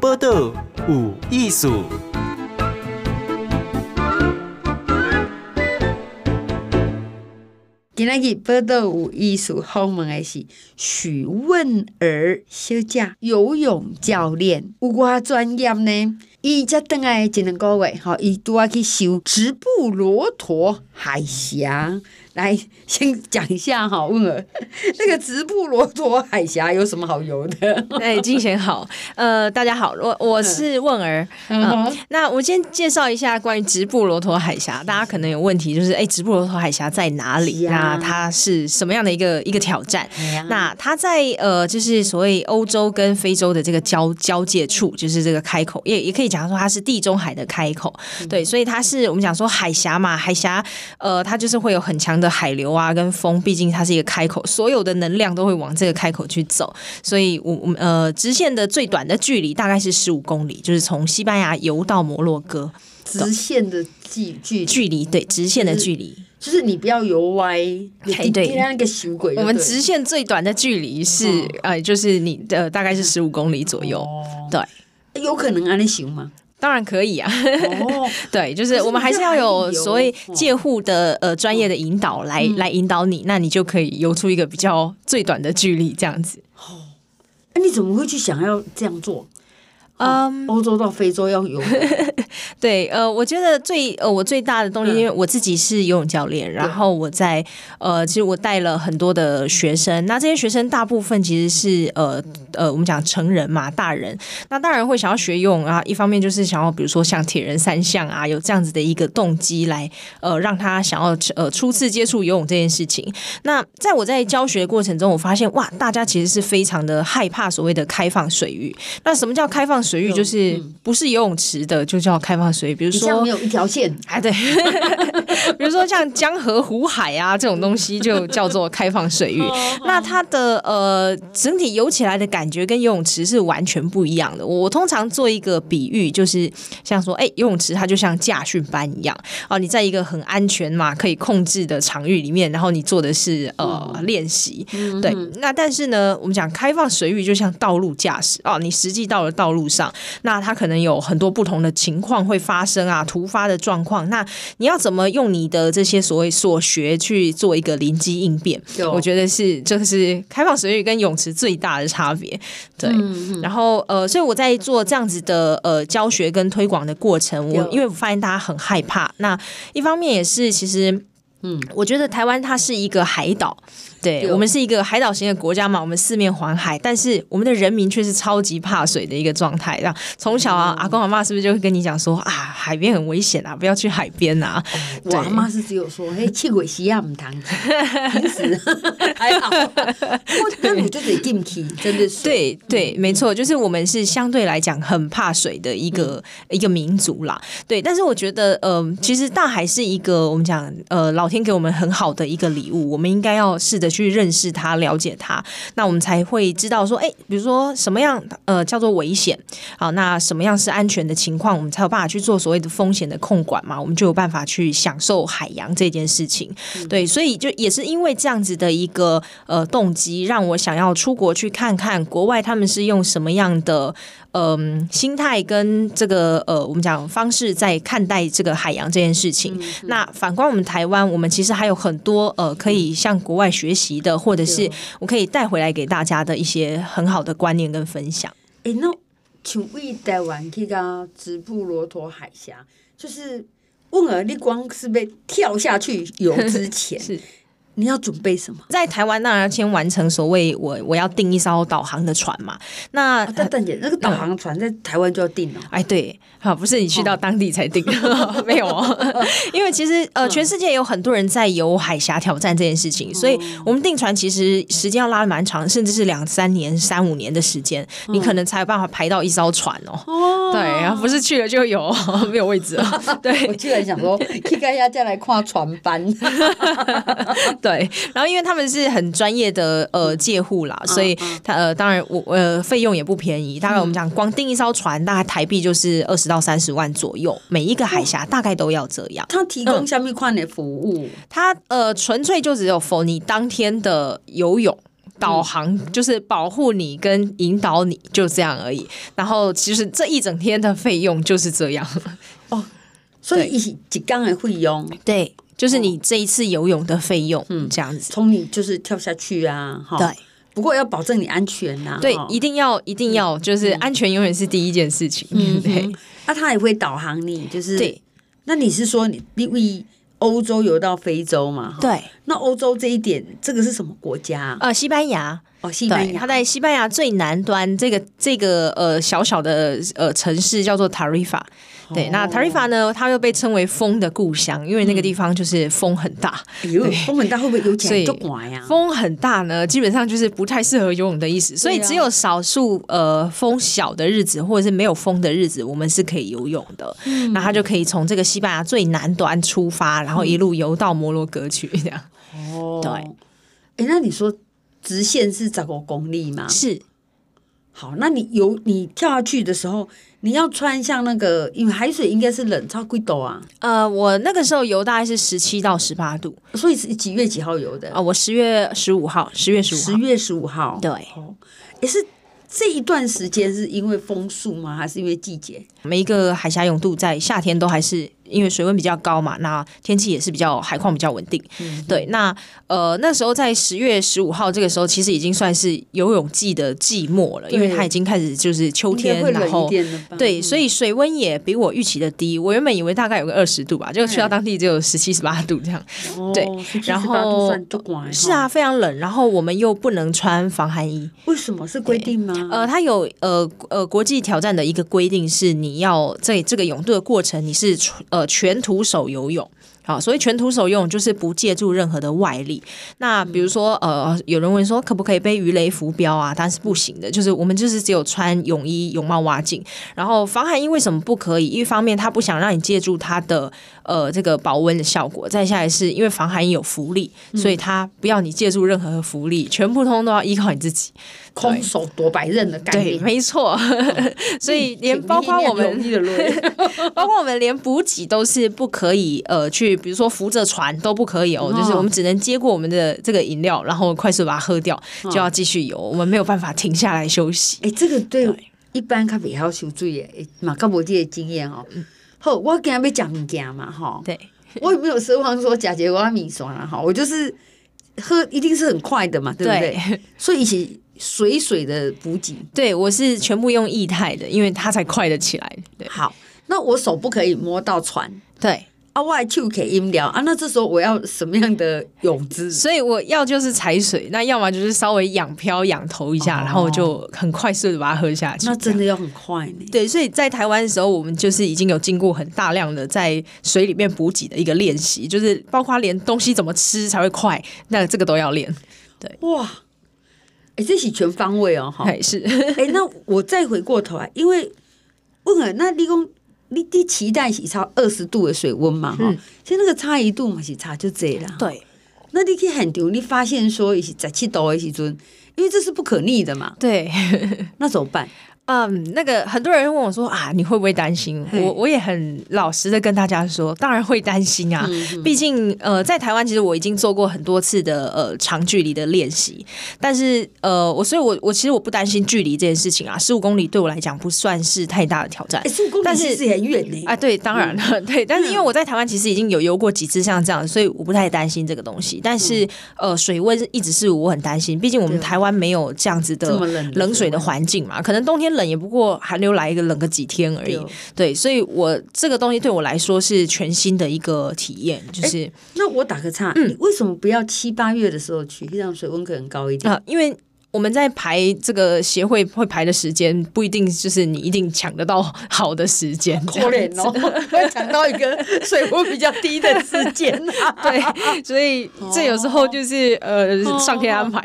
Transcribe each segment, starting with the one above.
报道有艺术。今天报道有艺术，访问的是许问儿小姐，游泳教练，有多专业呢？伊才回来一两个月，吼，伊拄啊去修直布罗陀海峡。来，先讲一下哈，问儿，那个直布罗陀海峡有什么好游的？哎，金贤好，呃，大家好，我我是问儿，嗯、呃，那我先介绍一下关于直布罗陀海峡，大家可能有问题，就是哎，直布罗陀海峡在哪里？那它是什么样的一个一个挑战？那它在呃，就是所谓欧洲跟非洲的这个交交界处，就是这个开口，也也可以讲说它是地中海的开口，对，所以它是我们讲说海峡嘛，海峡，呃，它就是会有很强的。海流啊，跟风，毕竟它是一个开口，所有的能量都会往这个开口去走，所以我我们呃，直线的最短的距离大概是十五公里，就是从西班牙游到摩洛哥。直线的距距距离，对，直线的距离，就是你不要游歪。哎，对，那个小鬼。我们直线最短的距离是，呃，就是你的大概是十五公里左右。对，有可能啊你行吗？当然可以啊，哦、对，就是我们还是要有所谓介护的呃专业的引导来、嗯、来引导你，那你就可以游出一个比较最短的距离这样子。哦，那你怎么会去想要这样做？嗯，欧洲到非洲要游。对，呃，我觉得最呃，我最大的动力，因为我自己是游泳教练，然后我在呃，其实我带了很多的学生，那这些学生大部分其实是呃呃，我们讲成人嘛，大人，那大人会想要学游泳啊，一方面就是想要，比如说像铁人三项啊，有这样子的一个动机来呃，让他想要呃初次接触游泳这件事情。那在我在教学的过程中，我发现哇，大家其实是非常的害怕所谓的开放水域。那什么叫开放水域？就是不是游泳池的，就叫开放水域。比如说没有一条线，哎，对，比如说像江河湖海啊这种东西，就叫做开放水域。那它的呃整体游起来的感觉跟游泳池是完全不一样的。我通常做一个比喻，就是像说，哎，游泳池它就像驾训班一样啊，你在一个很安全嘛可以控制的场域里面，然后你做的是呃练习，对。那但是呢，我们讲开放水域就像道路驾驶哦，你实际到了道路上。那它可能有很多不同的情况会发生啊，突发的状况。那你要怎么用你的这些所谓所学去做一个临机应变？我觉得是这个是开放水域跟泳池最大的差别。对，然后呃，所以我在做这样子的呃教学跟推广的过程，我因为我发现大家很害怕。那一方面也是其实，嗯，我觉得台湾它是一个海岛。对，我们是一个海岛型的国家嘛，我们四面环海，但是我们的人民却是超级怕水的一个状态。然后从小啊，阿公阿妈是不是就会跟你讲说啊，海边很危险啊，不要去海边啊？我阿妈是只有说，嘿，去鬼西亚唔谈，平时还好，我跟你就得进去，真的是。对对，没错，就是我们是相对来讲很怕水的一个、嗯、一个民族啦。对，但是我觉得，呃，其实大海是一个我们讲，呃，老天给我们很好的一个礼物，我们应该要试着。去认识它，了解它，那我们才会知道说，哎，比如说什么样呃叫做危险，好，那什么样是安全的情况，我们才有办法去做所谓的风险的控管嘛，我们就有办法去享受海洋这件事情。嗯、对，所以就也是因为这样子的一个呃动机，让我想要出国去看看国外他们是用什么样的。嗯、呃，心态跟这个呃，我们讲方式在看待这个海洋这件事情。嗯、那反观我们台湾，我们其实还有很多呃，可以向国外学习的，或者是我可以带回来给大家的一些很好的观念跟分享。哎，那请问台湾去到直布罗陀海峡，就是汶儿，你光是被跳下去游之前 是。你要准备什么？在台湾那要先完成所谓我我要订一艘导航的船嘛。那邓邓、啊、姐，那个导航船在台湾就要订了。哎，对，好，不是你去到当地才订，哦、没有哦。因为其实呃，全世界有很多人在游海峡挑战这件事情，所以我们订船其实时间要拉的蛮长，甚至是两三年、三五年的时间，你可能才有办法排到一艘船哦。哦对，然后不是去了就有，没有位置了。对，我居然想说，应该要再来跨船班。对，然后因为他们是很专业的呃借护啦，所以他呃当然我呃费用也不便宜，大概我们讲光订一艘船大概台币就是二十到三十万左右，每一个海峡大概都要这样。他提供什么款的服务？他呃纯粹就只有 for 你当天的游泳。导航就是保护你跟引导你，就这样而已。然后其实这一整天的费用就是这样哦，所以一起几缸的费用，对，就是你这一次游泳的费用，嗯，这样子，从你就是跳下去啊，哈，对。不过要保证你安全呐，对，一定要一定要，就是安全永远是第一件事情。嗯，对。那他也会导航你，就是对。那你是说你因为欧洲游到非洲嘛？对。那欧洲这一点，这个是什么国家？呃，西班牙。哦，西班牙。它在西班牙最南端，这个这个呃小小的呃城市叫做 Tarifa。对，那 Tarifa 呢，它又被称为风的故乡，因为那个地方就是风很大。哎呦，风很大会不会游起来就拐呀？风很大呢，基本上就是不太适合游泳的意思。所以只有少数呃风小的日子，或者是没有风的日子，我们是可以游泳的。嗯，那他就可以从这个西班牙最南端出发，然后一路游到摩洛哥去这样。哦，对。哎，那你说直线是十五公里吗？是。好，那你游你跳下去的时候，你要穿像那个，因为海水应该是冷，超贵度啊？呃，我那个时候游大概是十七到十八度，所以是几月几号游的？啊、呃，我十月十五号，十月十五，十月十五号，对，也是。这一段时间是因为风速吗？还是因为季节？每一个海峡泳渡在夏天都还是因为水温比较高嘛，那天气也是比较海况比较稳定。嗯、对，那呃那时候在十月十五号这个时候，其实已经算是游泳季的季末了，因为它已经开始就是秋天，然后对，所以水温也比我预期的低。我原本以为大概有个二十度吧，就去到当地只有十七十八度这样。哦、对，然后是啊，非常冷，然后我们又不能穿防寒衣，为什么是规定吗？呃，它有呃呃国际挑战的一个规定是，你要在这个泳渡的过程，你是呃呃全徒手游泳。好，所以全徒手游泳就是不借助任何的外力。那比如说，呃，有人问说可不可以背鱼雷浮标啊？但是不行的，就是我们就是只有穿泳衣、泳帽、蛙镜。然后防寒衣为什么不可以？一方面他不想让你借助它的呃这个保温的效果，再下来是因为防寒衣有浮力，所以他不要你借助任何的浮力，全部通通都要依靠你自己。空手夺白刃的概念，对，没错。哦、所以连包括我们，包括我们连补给都是不可以，呃，去比如说扶着船都不可以哦，哦，就是我们只能接过我们的这个饮料，然后快速把它喝掉，就要继续游，哦，我们没有办法停下来休息。哎，这个对一般咖啡好受罪耶，嘛，刚我这些经验哦。好，我今日要讲物件嘛，哈，对，我也没有奢望说假结果要米爽了哈，我就是喝一定是很快的嘛，对不对？对，所以一起。水水的补给，对，我是全部用液态的，因为它才快得起来。对，好，那我手不可以摸到船，对，啊，外就可以阴聊啊，那这时候我要什么样的泳姿？所以我要就是踩水，那要么就是稍微仰漂仰头一下，哦，然后就很快速的把它喝下去。那真的要很快呢？对，所以在台湾的时候，我们就是已经有经过很大量的在水里面补给的一个练习，就是包括连东西怎么吃才会快，那这个都要练。对，哇。哎，这是全方位哦，哈，还是。哎，那我再回过头来，因为问了，那你讲你你期待是超二十度的水温嘛，哈、嗯，其实那个差一度嘛是差就这了，对。那你可以很丢，你发现说是十七度的时阵，因为这是不可逆的嘛，对，那怎么办？嗯、um，那个很多人问我说啊，你会不会担心？我我也很老实的跟大家说，当然会担心啊。嗯、毕竟呃，在台湾其实我已经做过很多次的呃长距离的练习，但是呃，我所以我，我我其实我不担心距离这件事情啊。十五公里对我来讲不算是太大的挑战，十五公里其实很远呢。啊，对，当然了，嗯、对。但是因为我在台湾其实已经有游过几次像这样，所以我不太担心这个东西。但是、嗯、呃，水温一直是我很担心，毕竟我们台湾没有这样子的冷水的环境嘛，可能冬天冷也不过寒流来一个冷个几天而已，对，所以我这个东西对我来说是全新的一个体验。就是、欸、那我打个岔，嗯，为什么不要七八月的时候去，这样水温可能高一点啊？因为。我们在排这个协会会排的时间，不一定就是你一定抢得到好的时间。可怜哦，抢到一个水温比较低的时间啊。对，所以这有时候就是呃上天安排。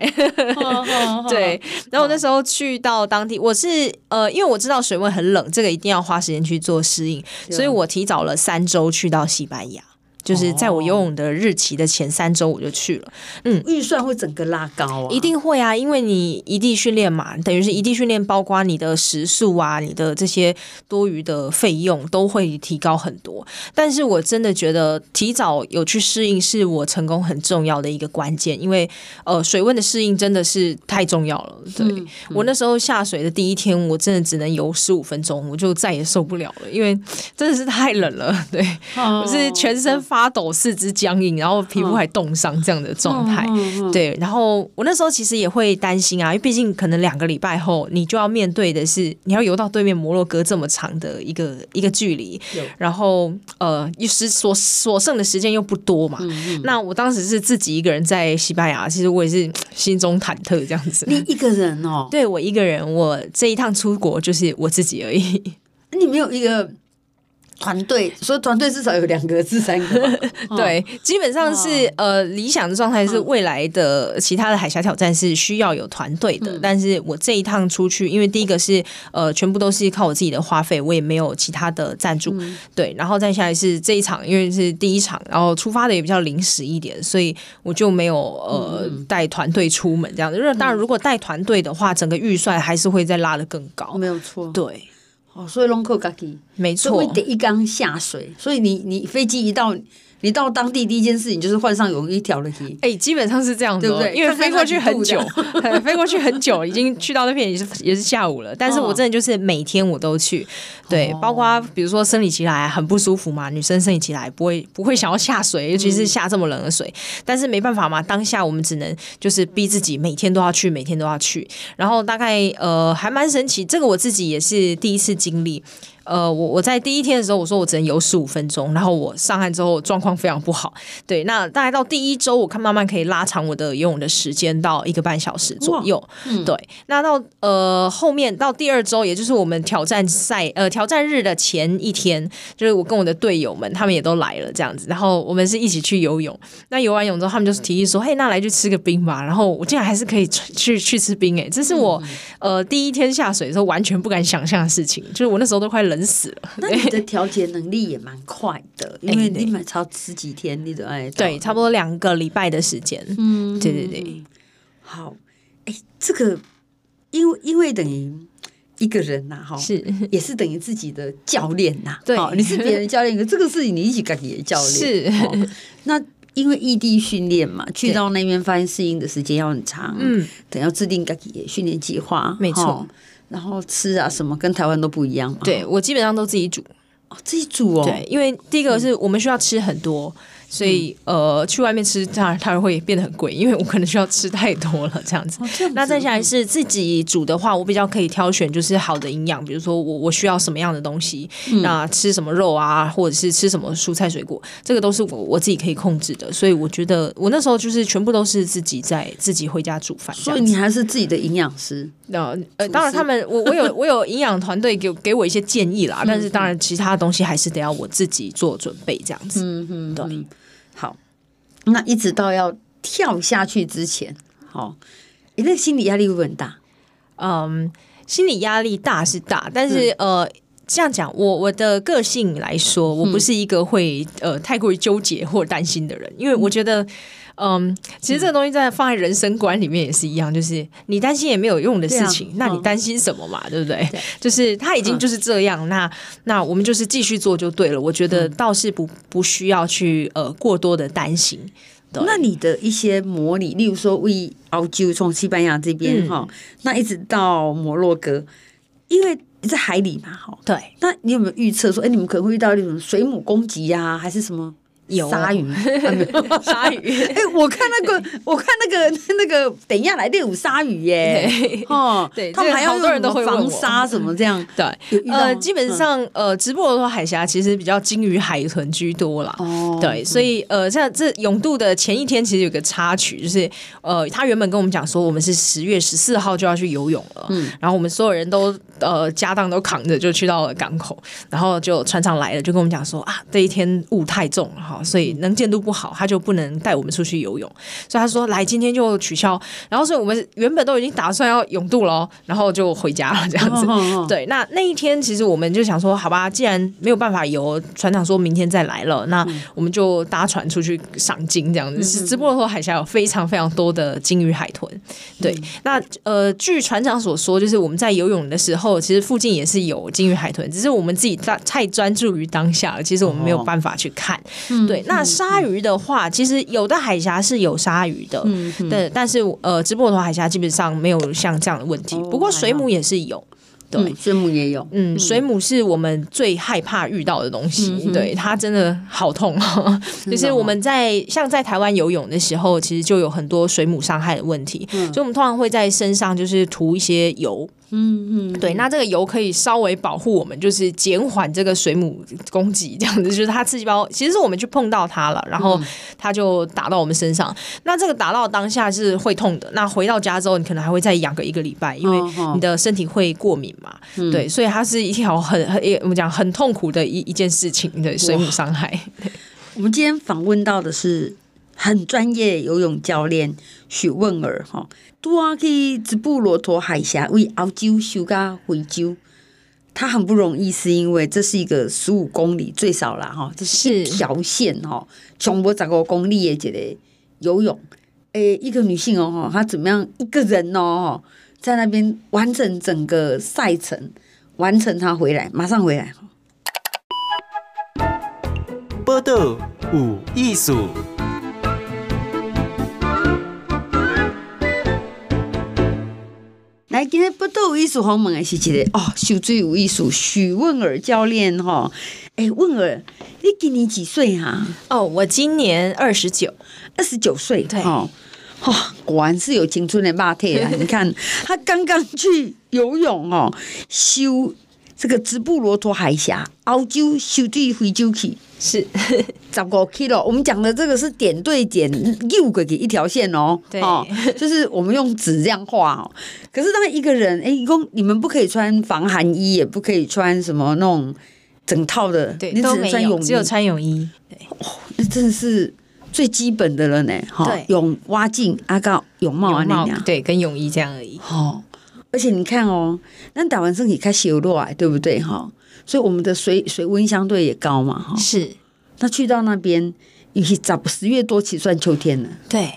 对，然后我那时候去到当地，我是呃因为我知道水温很冷，这个一定要花时间去做适应，所以我提早了三周去到西班牙。就是在我游泳的日期的前三周我就去了。嗯，预算会整个拉高啊，一定会啊，因为你一地训练嘛，等于是一地训练，包括你的时速啊，你的这些多余的费用都会提高很多。但是我真的觉得提早有去适应是我成功很重要的一个关键，因为呃，水温的适应真的是太重要了。对、嗯嗯、我那时候下水的第一天，我真的只能游十五分钟，我就再也受不了了，因为真的是太冷了。对，哦、我是全身。发抖、四肢僵硬，然后皮肤还冻伤这样的状态，嗯、对。然后我那时候其实也会担心啊，因为毕竟可能两个礼拜后，你就要面对的是你要游到对面摩洛哥这么长的一个一个距离，然后呃，一时所所剩的时间又不多嘛。那我当时是自己一个人在西班牙，其实我也是心中忐忑这样子。你一个人哦？对，我一个人，我这一趟出国就是我自己而已。你没有一个？团队，所以团队至少有两个至三个。对，基本上是呃理想的状态是未来的其他的海峡挑战是需要有团队的，但是我这一趟出去，因为第一个是呃全部都是靠我自己的花费，我也没有其他的赞助，对，然后再下来是这一场，因为是第一场，然后出发的也比较临时一点，所以我就没有呃带团队出门这样子。当然如果带团队的话，整个预算还是会再拉的更高，没有错，对。哦，所以拢靠家己，没错，所以得一缸下水，所以你你飞机一到。你到当地第一件事情就是换上泳衣跳了去，哎，基本上是这样子，对不对？因为飞过去很久，飞过去很久，已经去到那边也是 也是下午了。但是我真的就是每天我都去，对，包括比如说生理期来很不舒服嘛，女生生理期来不会不会想要下水，尤其是下这么冷的水。但是没办法嘛，当下我们只能就是逼自己每天都要去，每天都要去。然后大概呃还蛮神奇，这个我自己也是第一次经历。呃，我我在第一天的时候，我说我只能游十五分钟，然后我上岸之后状况非常不好。对，那大概到第一周，我看慢慢可以拉长我的游泳的时间到一个半小时左右。嗯、对，那到呃后面到第二周，也就是我们挑战赛呃挑战日的前一天，就是我跟我的队友们他们也都来了这样子，然后我们是一起去游泳。那游完泳之后，他们就是提议说：“嘿，那来去吃个冰吧。”然后我竟然还是可以去去吃冰诶，这是我呃第一天下水的时候完全不敢想象的事情，就是我那时候都快。冷死了！那你的调节能力也蛮快的，因为你买超十几天，你都哎，对，差不多两个礼拜的时间。嗯，对对对。好，哎，这个因为因为等于一个人呐，哈，是也是等于自己的教练呐。对，你是别人教练，可这个事情你一起跟你的教练是。那因为异地训练嘛，去到那边发现适应的时间要很长，嗯，等要制定自己的训练计划，没错。然后吃啊什么跟台湾都不一样嘛？对，我基本上都自己煮，哦，自己煮哦。对，因为第一个是我们需要吃很多。所以，呃，去外面吃，当然它会变得很贵，因为我可能需要吃太多了，这样子。那再下来是自己煮的话，我比较可以挑选，就是好的营养，比如说我我需要什么样的东西，嗯、那吃什么肉啊，或者是吃什么蔬菜水果，这个都是我我自己可以控制的。所以我觉得我那时候就是全部都是自己在自己回家煮饭。所以你还是自己的营养师？那呃，当然他们我我有我有营养团队给给我一些建议啦，但是当然其他的东西还是得要我自己做准备这样子。嗯嗯，对。好，那一直到要跳下去之前，好，你那心理压力会不会很大？嗯，心理压力大是大，但是、嗯、呃，这样讲，我我的个性来说，我不是一个会呃太过于纠结或担心的人，因为我觉得。嗯，其实这个东西在放在人生观里面也是一样，就是你担心也没有用的事情，啊、那你担心什么嘛？对不对？对，就是他已经就是这样，嗯、那那我们就是继续做就对了。我觉得倒是不不需要去呃过多的担心。那你的一些模拟，例如说为澳洲从西班牙这边哈，嗯、那一直到摩洛哥，因为在海里嘛，哈，对。那你有没有预测说，哎，你们可能会遇到那种水母攻击呀、啊，还是什么？有鲨鱼，鲨鱼。哎，我看那个，我看那个那个，等一下来的有鲨鱼耶。哦，对，他们还有好多人都会防鲨什么这样。对，呃，基本上呃，直播的时候海峡其实比较鲸鱼海豚居多啦。哦，对，所以呃，像这永渡的前一天，其实有个插曲，就是呃，他原本跟我们讲说，我们是十月十四号就要去游泳了。嗯，然后我们所有人都呃家当都扛着就去到了港口，然后就船长来了，就跟我们讲说啊，这一天雾太重了哈。，所以能见度不好，他就不能带我们出去游泳。所以他说来今天就取消。然后所以我们原本都已经打算要泳渡了，然后就回家了这样子。哦、对，那那一天其实我们就想说，好吧，既然没有办法游，船长说明天再来了，那我们就搭船出去赏金这样子。是直布罗陀海峡有非常非常多的鲸鱼海豚。对，那呃，据船长所说，就是我们在游泳的时候，其实附近也是有鲸鱼海豚，只是我们自己在太专注于当下了，其实我们没有办法去看。哦、对，那鲨鱼的话，其实有的海峡是有鲨鱼的，嗯，对，但是呃，直布罗陀海峡基本上没有像这样的问题。不过水母也是有。对、嗯，水母也有。嗯，水母是我们最害怕遇到的东西。嗯、对，它真的好痛。就是我们在像在台湾游泳的时候，其实就有很多水母伤害的问题。嗯、所以我们通常会在身上就是涂一些油。嗯嗯，对，那这个油可以稍微保护我们，就是减缓这个水母攻击，这样子，就是它刺激包，其实是我们去碰到它了，然后它就打到我们身上。那这个打到当下是会痛的，那回到家之后，你可能还会再养个一个礼拜，因为你的身体会过敏嘛。对，所以它是一条很很我们讲很痛苦的一一件事情，对，水母伤害。我们今天访问到的是很专业游泳教练许问儿哈。拄啊去直布罗陀海峡为澳洲修到非洲，他很不容易，是因为这是一个十五公里最少了哈，这是条线哈，全部十五公里的一个游泳，诶，一个女性哦哈，她怎么样一个人哦，在那边完成整个赛程，完成她回来，马上回来。报道有艺术。今天不都有艺术访问的是一个哦，秀水有艺术，许问尔教练哈。哎，问尔，你今年几岁哈、啊？哦，我今年二十九，二十九岁。对，哦，果然是有青春的霸体啊！你看，他刚刚去游泳哦，修这个直布罗陀海峡，澳洲修到非洲去。是 十五 K 我们讲的这个是点对点，又给一条线哦。对，就是我们用纸这样画哦。可是当一个人，哎，一共你们不可以穿防寒衣，也不可以穿什么那种整套的，对，你只能穿泳衣，只有穿泳衣。对，哦，那真的是最基本的了呢。哈，泳蛙镜、阿高泳帽啊那样，对，跟泳衣这样而已。哦，而且你看哦，那打完身体开始有落来，对不对？哈。所以我们的水水温相对也高嘛，哈。是，那去到那边，尤其早十月多起算秋天了。对，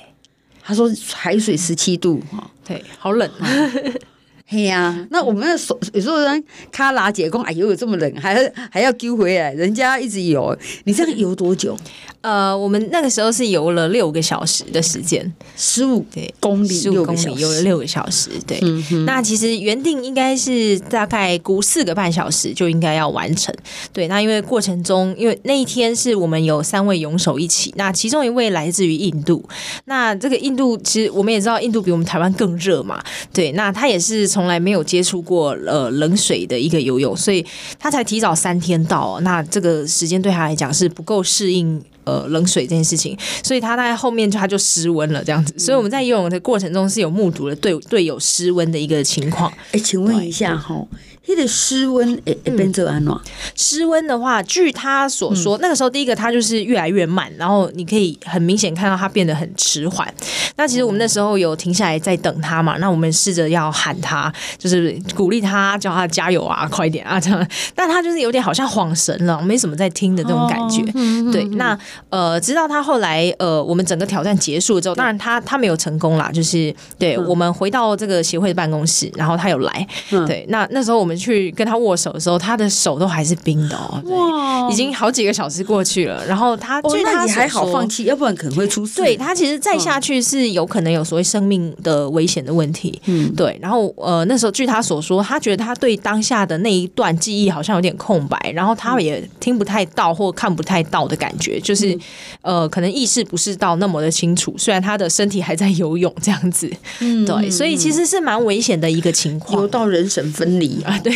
他说海水十七度，哈，对，好冷啊。嘿呀、啊，那我们的手有时候人卡拉姐讲，哎呦，有这么冷，还要 还要丢回来，人家一直游，你这样游多久？呃，我们那个时候是游了六个小时的时间，十五公里，十五公里游了六个小时。对，嗯、那其实原定应该是大概估四个半小时就应该要完成。对，那因为过程中，因为那一天是我们有三位泳手一起，那其中一位来自于印度，那这个印度其实我们也知道，印度比我们台湾更热嘛。对，那他也是。从来没有接触过呃冷水的一个游泳，所以他才提早三天到。那这个时间对他来讲是不够适应呃冷水这件事情，所以他在后面他就失温了这样子。所以我们在游泳的过程中是有目睹了队队友失温的一个情况。哎，请问一下哈。他的失温诶诶变做安怎？失温的话，据他所说，嗯、那个时候第一个他就是越来越慢，然后你可以很明显看到他变得很迟缓。那其实我们那时候有停下来在等他嘛，那我们试着要喊他，就是鼓励他，叫他加油啊，快点啊这样。但他就是有点好像恍神了，没什么在听的这种感觉。哦嗯、对，那呃，直到他后来呃，我们整个挑战结束之后，当然他他没有成功啦，就是对、嗯、我们回到这个协会的办公室，然后他有来。嗯、对，那那时候我们。去跟他握手的时候，他的手都还是冰的哦。对，哇已经好几个小时过去了。然后他，据他、哦、还好放弃，要不然可能会出事。对，他其实再下去是有可能有所谓生命的危险的问题。嗯，对。然后呃，那时候据他所说，他觉得他对当下的那一段记忆好像有点空白，然后他也听不太到或看不太到的感觉，就是、嗯、呃，可能意识不是到那么的清楚。虽然他的身体还在游泳这样子，嗯，对，所以其实是蛮危险的一个情况，游到人神分离啊。对，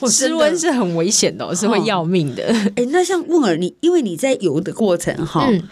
哦、失温是很危险的，哦，是会要命的。哎、欸，那像问儿，你因为你在游的过程哈，嗯、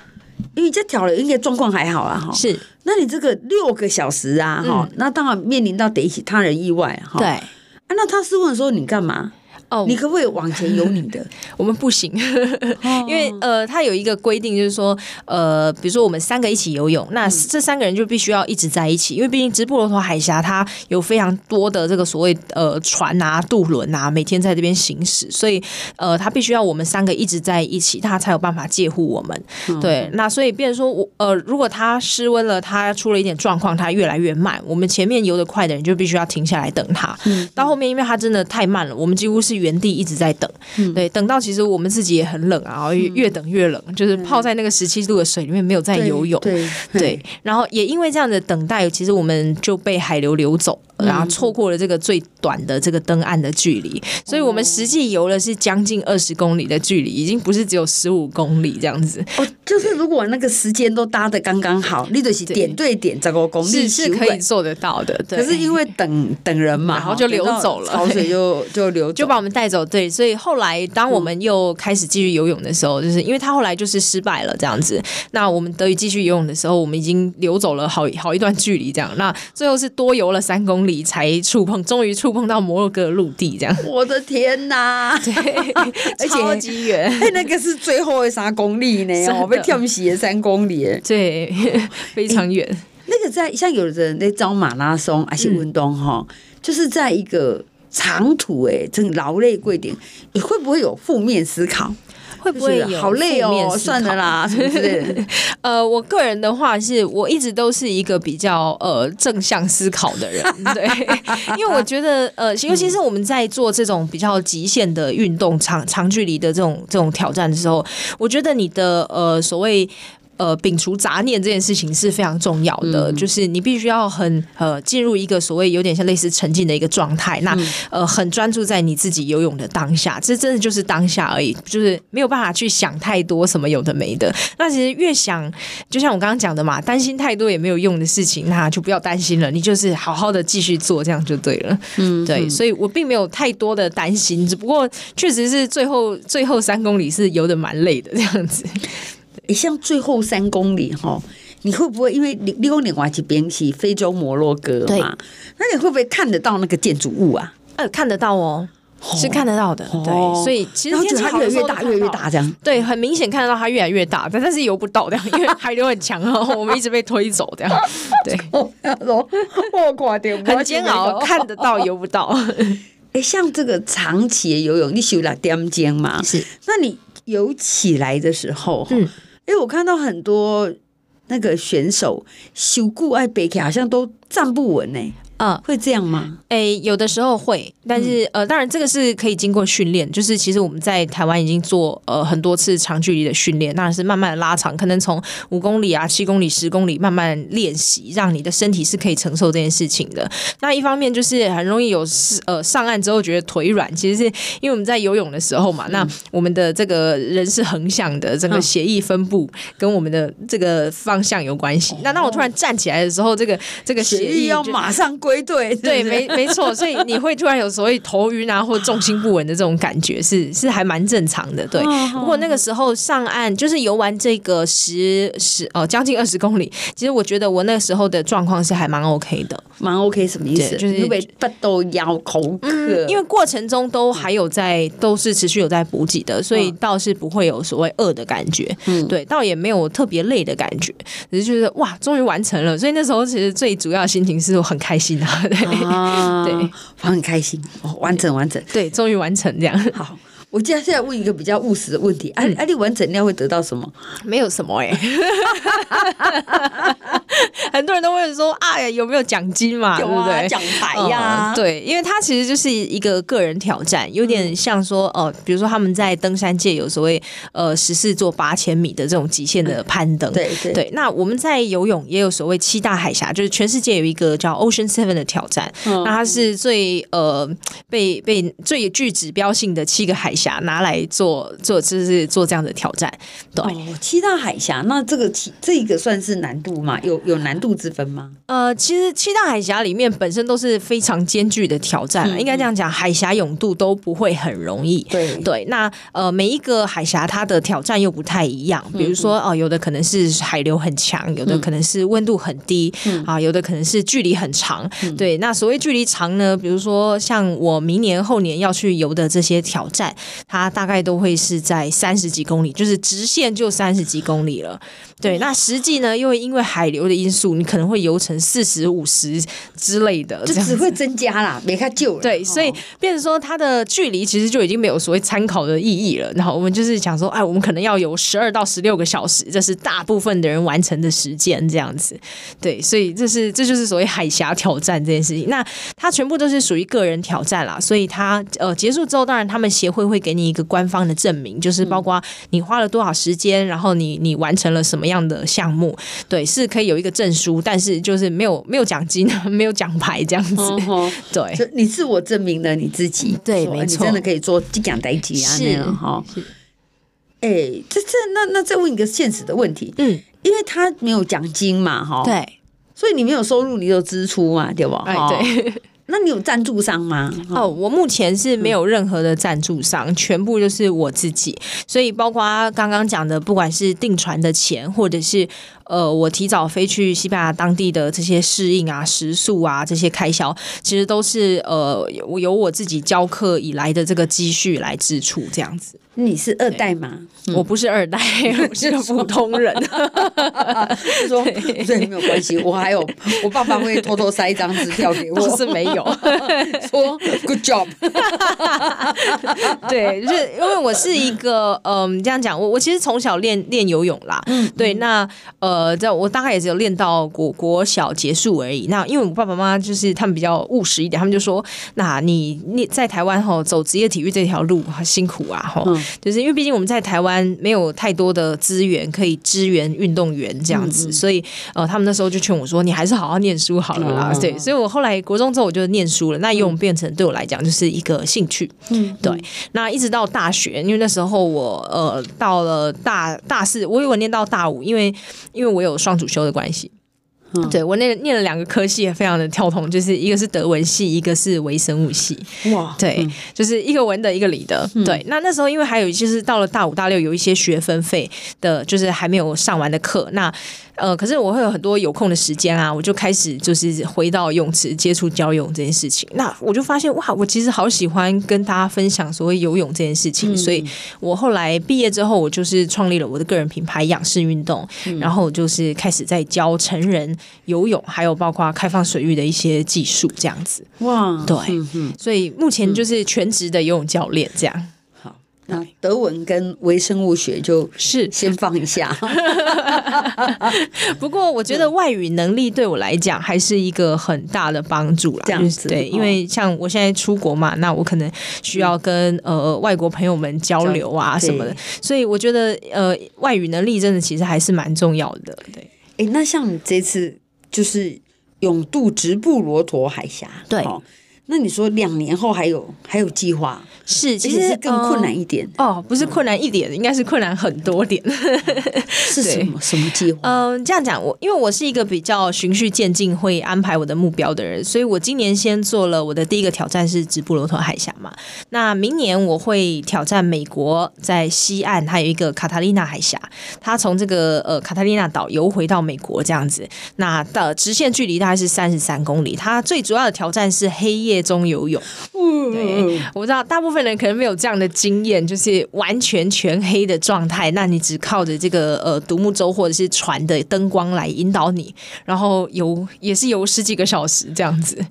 因为这条了应该状况还好啊哈。是，那你这个六个小时啊哈，嗯、那当然面临到得其他人意外哈。对，啊，那他失温的时候你干嘛？哦，你可不可以往前游你的？我们不行，因为呃，他有一个规定，就是说呃，比如说我们三个一起游泳，那这三个人就必须要一直在一起，因为毕竟直布罗陀海峡它有非常多的这个所谓呃船啊、渡轮啊，每天在这边行驶，所以呃，他必须要我们三个一直在一起，他才有办法借护我们。对，那所以变成说我呃，如果他失温了，他出了一点状况，他越来越慢，我们前面游得快的人就必须要停下来等他。到后面，因为他真的太慢了，我们几乎是。原地一直在等，嗯、对，等到其实我们自己也很冷啊，越越等越冷，嗯、就是泡在那个十七度的水里面，没有在游泳，对，对，对，然后也因为这样的等待，其实我们就被海流流走。然后错过了这个最短的这个登岸的距离，所以我们实际游了是将近二十公里的距离，已经不是只有十五公里这样子。哦，就是如果那个时间都搭的刚刚好，你就是点对点这个公里是是可以做得到的。对，可是因为等等人嘛，然后就流走了，潮水就就流 就把我们带走。对，所以后来当我们又开始继续游泳的时候，就是因为他后来就是失败了这样子。那我们得以继续游泳的时候，我们已经流走了好好一段距离这样。那最后是多游了三公里才触碰，终于触碰到摩洛哥陆地，这样。我的天哪！对，而且超级远。哎，那个是最后的三公里呢，我被跳死的三公里。对，非常远。那个在像有的人在招马拉松还是运动哈，嗯、就是在一个长途哎，真劳累贵点，你会不会有负面思考？会不会有好累哦？算了啦，是不是？呃，我个人的话是，我一直都是一个比较呃正向思考的人，对，因为我觉得呃，尤其是我们在做这种比较极限的运动、长长距离的这种这种挑战的时候，我觉得你的呃所谓。呃，摒除杂念这件事情是非常重要的，嗯、就是你必须要很呃进入一个所谓有点像类似沉浸的一个状态，那呃很专注在你自己游泳的当下，这真的就是当下而已，就是没有办法去想太多什么有的没的。那其实越想，就像我刚刚讲的嘛，担心太多也没有用的事情，那就不要担心了，你就是好好的继续做，这样就对了。嗯，对，所以我并没有太多的担心，只不过确实是最后最后三公里是游的蛮累的这样子。你像最后三公里哈，你会不会因为你你讲另外一边是非洲摩洛哥嘛？对那你会不会看得到那个建筑物啊？呃，看得到哦，是看得到的。哦、对，所以其实它越来越大，越来越大这样。对，很明显看得到它越来越大，但但是游不到这样，因为海流很强哦，我们一直被推走这样。对，很煎熬，看得到游不到。哎，像这个长期的游泳，你修了点肩嘛？是，那你游起来的时候，嗯。哎，我看到很多那个选手修固爱背起，好像都站不稳呢。嗯，会这样吗？诶、欸，有的时候会，但是、嗯、呃，当然这个是可以经过训练。就是其实我们在台湾已经做呃很多次长距离的训练，当然是慢慢的拉长，可能从五公里啊、七公里、十公里慢慢练习，让你的身体是可以承受这件事情的。那一方面就是很容易有呃上岸之后觉得腿软，其实是因为我们在游泳的时候嘛，嗯、那我们的这个人是横向的，整个血液分布跟我们的这个方向有关系。嗯、那当我突然站起来的时候，这个这个血液要马上。归队，对，没没错，所以你会突然有所谓头晕啊，或重心不稳的这种感觉，是是还蛮正常的。对，不过那个时候上岸，就是游完这个十十哦将近二十公里，其实我觉得我那个时候的状况是还蛮 OK 的，蛮 OK 什么意思？就是因为不都要口渴，嗯，因为过程中都还有在都是持续有在补给的，所以倒是不会有所谓饿的感觉。嗯，对，倒也没有特别累的感觉，只是觉得哇，终于完成了。所以那时候其实最主要的心情是我很开心。对，啊、对，我很开心，哦完整完整，对，终于完成这样。好，我接下来问一个比较务实的问题：哎、嗯，哎，你完整，你要会得到什么？没有什么哎、欸。很多人都会说：“啊，有没有奖金嘛？有啊，奖牌呀。”对，因为它其实就是一个个人挑战，有点像说哦，比如说他们在登山界有所谓呃十四座八千米的这种极限的攀登。对对。那我们在游泳也有所谓七大海峡，就是全世界有一个叫 Ocean Seven 的挑战。那它是最呃被被最具指标性的七个海峡拿来做做就是做这样的挑战。对，七大海峡，那这个七这个算是难度嘛？有。有难度之分吗？呃，其实七大海峡里面本身都是非常艰巨的挑战，嗯、应该这样讲，海峡泳度都不会很容易。对对，那呃，每一个海峡它的挑战又不太一样，比如说哦、呃，有的可能是海流很强，有的可能是温度很低，嗯、啊，有的可能是距离很长。嗯、对，那所谓距离长呢，比如说像我明年后年要去游的这些挑战，它大概都会是在三十几公里，就是直线就三十几公里了。对，那实际呢，又因为海流的因素，你可能会游成四十五十之类的，就只会增加啦，没看救了。对，所以变成说它的距离其实就已经没有所谓参考的意义了。然后我们就是想说，哎，我们可能要游十二到十六个小时，这是大部分的人完成的时间，这样子。对，所以这是这就是所谓海峡挑战这件事情。那它全部都是属于个人挑战啦，所以它呃结束之后，当然他们协会会给你一个官方的证明，就是包括你花了多少时间，然后你你完成了什么。样的项目，对，是可以有一个证书，但是就是没有没有奖金，没有奖牌这样子。哦、对，你自我证明了你自己，对，没错，你真的可以做这样代志啊，那样哈。哎、欸，这这那那再问一个现实的问题，嗯，因为他没有奖金嘛，哈，对，所以你没有收入，你有支出嘛，对吧？哎，对。那你有赞助商吗？哦，我目前是没有任何的赞助商，嗯、全部就是我自己。所以包括刚刚讲的，不管是订船的钱，或者是呃，我提早飞去西班牙当地的这些适应啊、食宿啊这些开销，其实都是呃，我由我自己教课以来的这个积蓄来支出这样子。你是二代吗？嗯、我不是二代，我是个普通人。他说 对，没有关系，我还有我爸爸会偷偷塞一张支票给我，是没有 说 good job。对，就是因为我是一个嗯，这样讲，我我其实从小练练游泳啦。嗯，对，那呃，在我大概也只有练到国国小结束而已。那因为我爸爸妈妈就是他们比较务实一点，他们就说，那你你在台湾吼走职业体育这条路很辛苦啊，吼。嗯就是因为毕竟我们在台湾没有太多的资源可以支援运动员这样子，嗯嗯，所以呃，他们那时候就劝我说：“你还是好好念书好了啦。嗯”对，所以我后来国中之后我就念书了，那游泳变成对我来讲就是一个兴趣。嗯，对。那一直到大学，因为那时候我呃到了大大四，我以为念到大五，因为因为我有双主修的关系。对，我那念了两个科系，也非常的跳通，就是一个是德文系，一个是微生物系。哇，对，嗯、就是一个文的，一个理的。嗯、对，那那时候因为还有就是到了大五大六有一些学分费的，就是还没有上完的课，那。呃，可是我会有很多有空的时间啊，我就开始就是回到泳池接触教泳这件事情。那我就发现哇，我其实好喜欢跟大家分享所谓游泳这件事情。嗯、所以我后来毕业之后，我就是创立了我的个人品牌仰视运动，嗯、然后就是开始在教成人游泳，还有包括开放水域的一些技术这样子。哇，对，嗯、所以目前就是全职的游泳教练这样。那德文跟微生物学就是先放一下。不过我觉得外语能力对我来讲还是一个很大的帮助啦。这样子，对，因为像我现在出国嘛，那我可能需要跟呃外国朋友们交流啊什么的，所以我觉得呃外语能力真的其实还是蛮重要的。对，哎，那像你这次就是永渡直布罗陀海峡，对。那你说两年后还有还有计划？是，其实是更困难一点、呃、哦，不是困难一点，嗯、应该是困难很多点。是什么什么计划？嗯、呃，这样讲，我因为我是一个比较循序渐进会安排我的目标的人，所以我今年先做了我的第一个挑战是直布罗陀海峡嘛。那明年我会挑战美国在西岸它有一个卡塔利娜海峡，它从这个呃卡塔利娜岛游回到美国这样子。那的直线距离大概是三十三公里，它最主要的挑战是黑夜夜中游泳，对，我知道大部分人可能没有这样的经验，就是完全全黑的状态，那你只靠着这个呃独木舟或者是船的灯光来引导你，然后游也是游十几个小时这样子。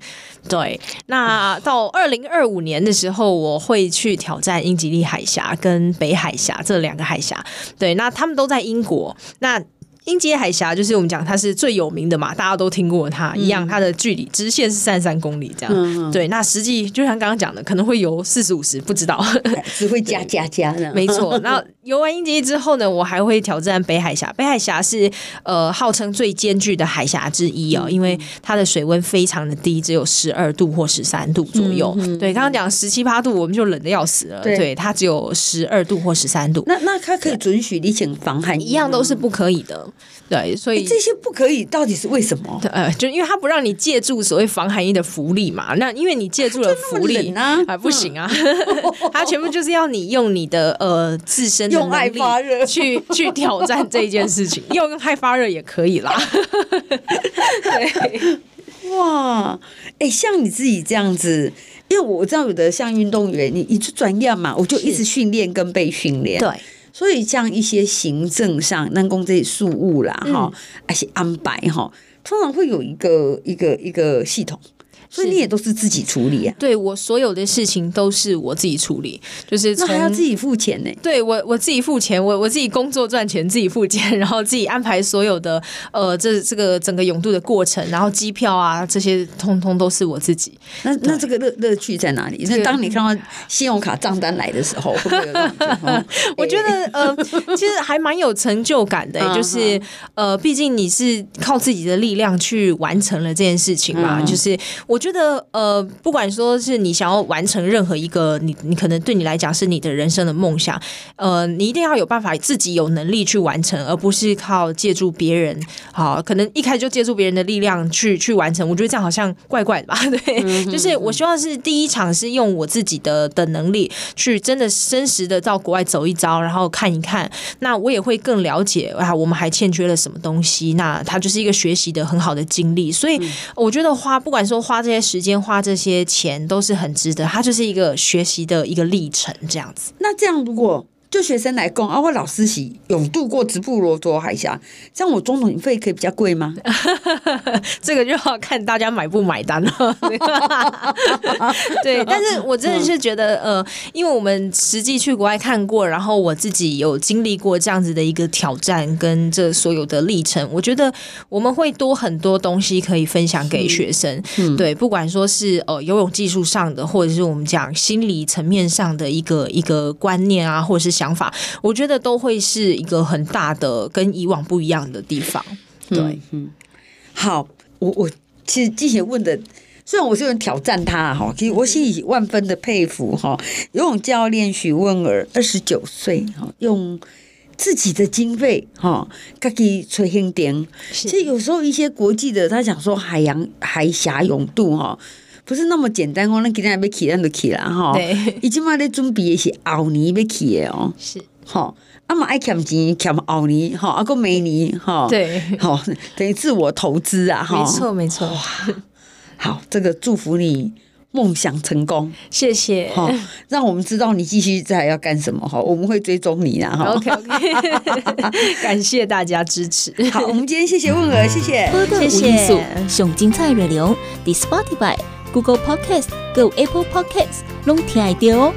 对，那到二零二五年的时候，我会去挑战英吉利海峡跟北海峡这两个海峡。对，那他们都在英国。那英吉利海峡就是我们讲它是最有名的嘛，大家都听过它一样，它的距离直线是三十三公里这样。嗯、对，那实际就像刚刚讲的，可能会游四十五十，不知道，只会加加加呢。没错，那游完英吉利之后呢，我还会挑战北海峡。北海峡是呃号称最艰巨的海峡之一哦，因为它的水温非常的低，只有十二度或十三度左右。对，刚刚讲十七八度，我们就冷的要死了。对，对，它只有十二度或十三度。那那它可以准许你请防寒衣？一样都是不可以的。对，所以这些不可以，到底是为什么？呃，就因为他不让你借助所谓防寒衣的福利嘛。那因为你借助了福利啊，啊，不行啊，他全部就是要你用你的呃自身的用爱发热去去挑战这件事情，用爱发热也可以啦。对，哇，哎，像你自己这样子。因为我知道有的像运动员，你你就专业嘛，我就一直训练跟被训练。对，所以像一些行政上，南宫这些事务啦，哈、嗯，而且安排哈，通常会有一个一个一个系统。所以你也都是自己处理啊？对，我所有的事情都是我自己处理，就是那还要自己付钱呢？对，我我自己付钱，我我自己工作赚钱，自己付钱，然后自己安排所有的呃，这这个整个永渡的过程，然后机票啊这些，通通都是我自己。那那这个乐乐趣在哪里？那当你看到信用卡账单来的时候，会不会有感觉？我觉得呃，其实还蛮有成就感的，就是呃，毕竟你是靠自己的力量去完成了这件事情嘛，就是我。觉得呃，不管说是你想要完成任何一个你你可能对你来讲是你的人生的梦想，呃，你一定要有办法自己有能力去完成，而不是靠借助别人。好，可能一开始就借助别人的力量去去完成，我觉得这样好像怪怪的吧？对，嗯、就是我希望是第一场是用我自己的的能力去真的真实的到国外走一遭，然后看一看，那我也会更了解啊，我们还欠缺了什么东西？那它就是一个学习的很好的经历。所以我觉得花不管说花这些。时间花这些钱都是很值得，它就是一个学习的一个历程，这样子。那这样如果。就学生来供，啊，我老师是永渡过直布罗陀海峡，这样我中统费可以比较贵吗？这个就要看大家买不买单了。对，但是我真的是觉得，呃，因为我们实际去国外看过，然后我自己有经历过这样子的一个挑战跟这所有的历程，我觉得我们会多很多东西可以分享给学生。嗯、对，不管说是呃游泳技术上的，或者是我们讲心理层面上的一个一个观念啊，或者是想。想法，我觉得都会是一个很大的跟以往不一样的地方。对，嗯，嗯，好，我我其实之前问的，虽然我是有人挑战他哈，其实我心里万分的佩服哈。游泳教练许问儿二十九岁哈，用自己的经费哈，自己吹兴点。其实有时候一些国际的，他讲说海洋海峡泳度哈。不是那么简单哦，那今天要去，那就去了哈。对，伊即马咧准备的是后年要去的哦。是，吼，阿妈爱欠钱欠后年，哈，阿个明年吼。对，好，等于自我投资啊，哈。没错，没错。哇好，这个祝福你梦想成功，谢谢。好，让我们知道你继续在要干什么哈，我们会追踪你的哈。OK OK，感谢大家支持。好，我们今天谢谢问儿，谢谢，谢谢。上精彩内容，The Spotify。Google Podcast、Go Apple Podcasts，拢听得到哦。